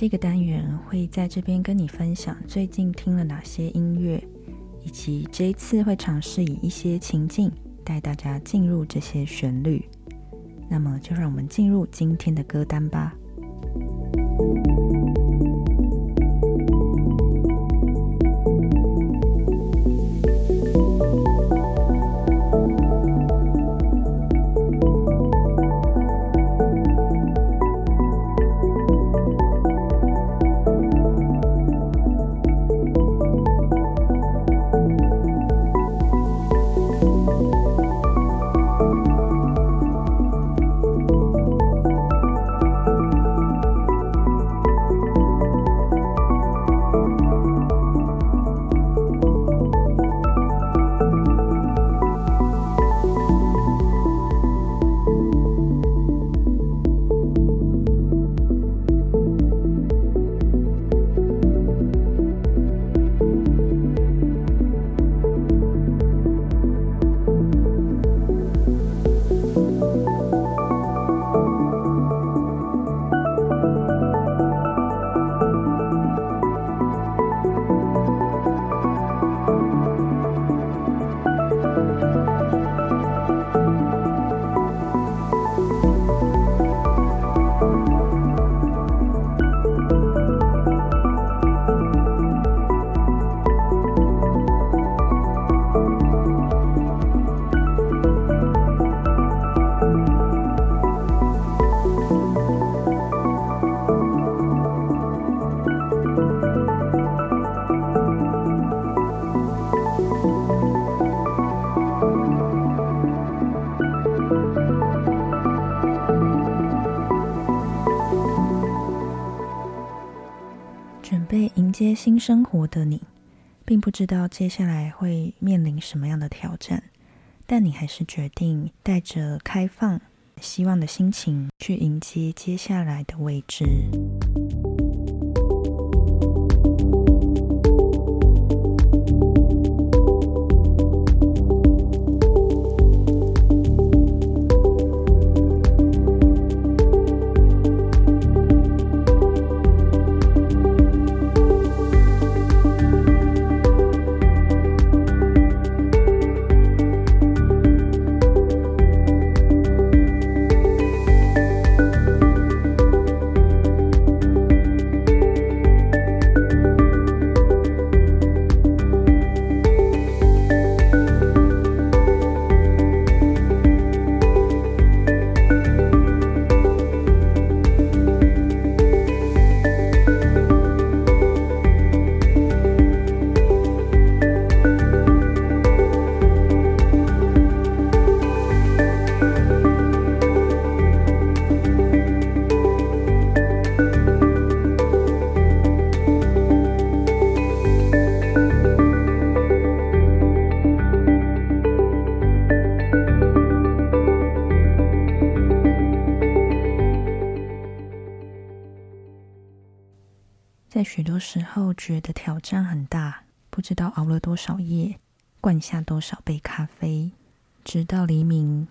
这个单元会在这边跟你分享最近听了哪些音乐，以及这一次会尝试以一些情境带大家进入这些旋律。那么，就让我们进入今天的歌单吧。新生活的你，并不知道接下来会面临什么样的挑战，但你还是决定带着开放、希望的心情去迎接接下来的未知。许多时候觉得挑战很大不知道熬了多少夜灌下多少杯咖啡直到黎明。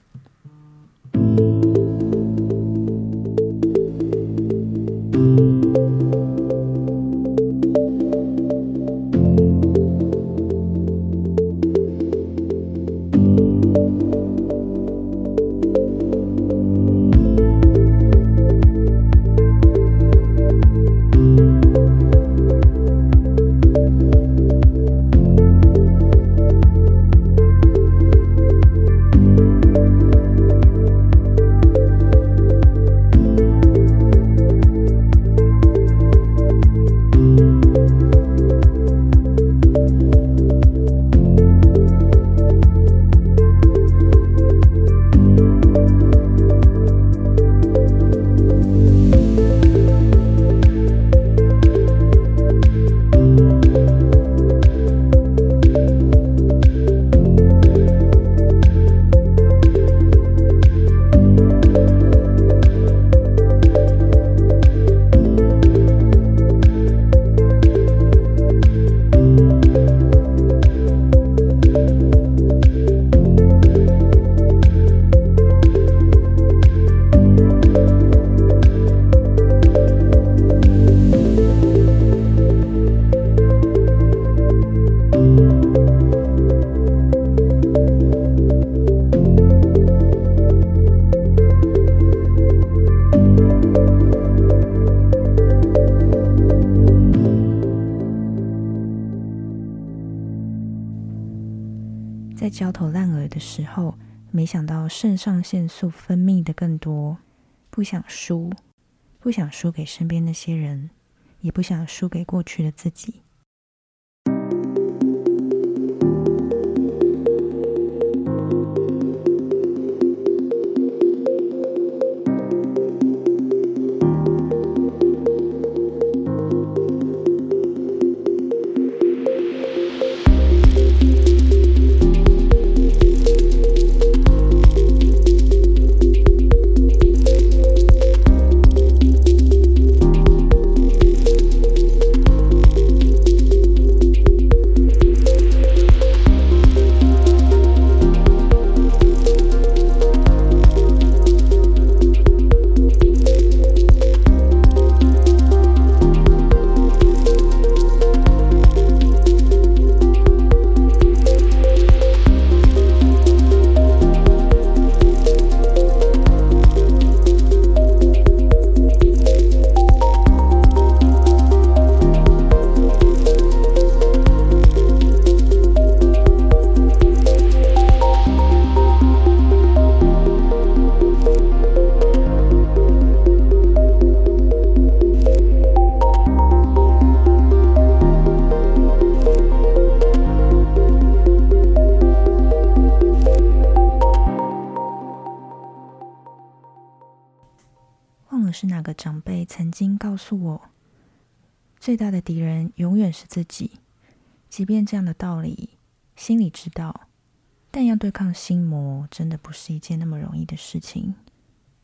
在焦头烂额的时候，没想到肾上腺素分泌的更多，不想输，不想输给身边那些人，也不想输给过去的自己。是哪个长辈曾经告诉我，最大的敌人永远是自己。即便这样的道理心里知道，但要对抗心魔，真的不是一件那么容易的事情。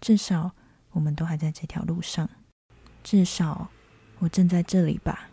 至少我们都还在这条路上，至少我正在这里吧。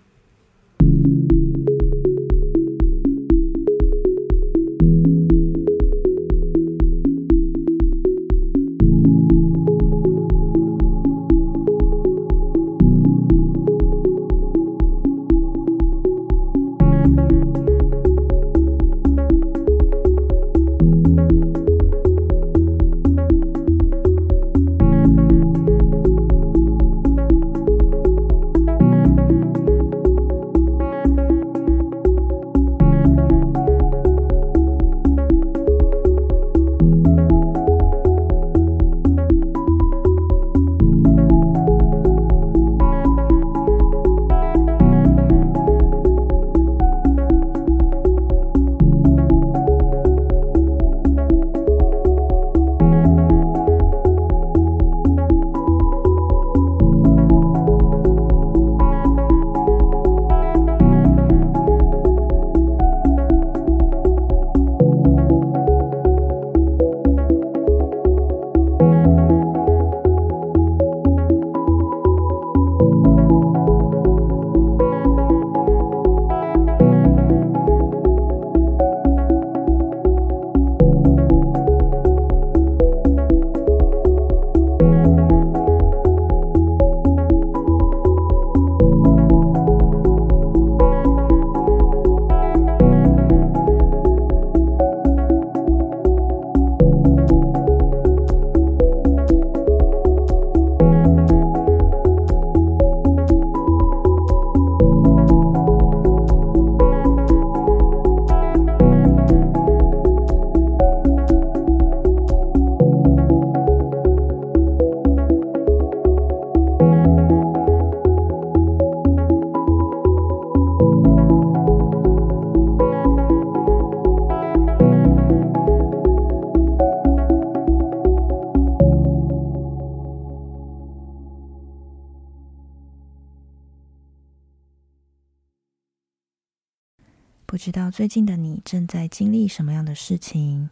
不知道最近的你正在经历什么样的事情？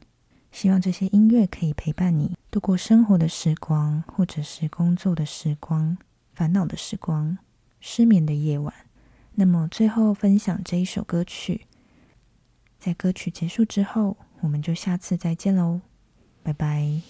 希望这些音乐可以陪伴你度过生活的时光，或者是工作的时光、烦恼的时光、失眠的夜晚。那么最后分享这一首歌曲，在歌曲结束之后，我们就下次再见喽，拜拜。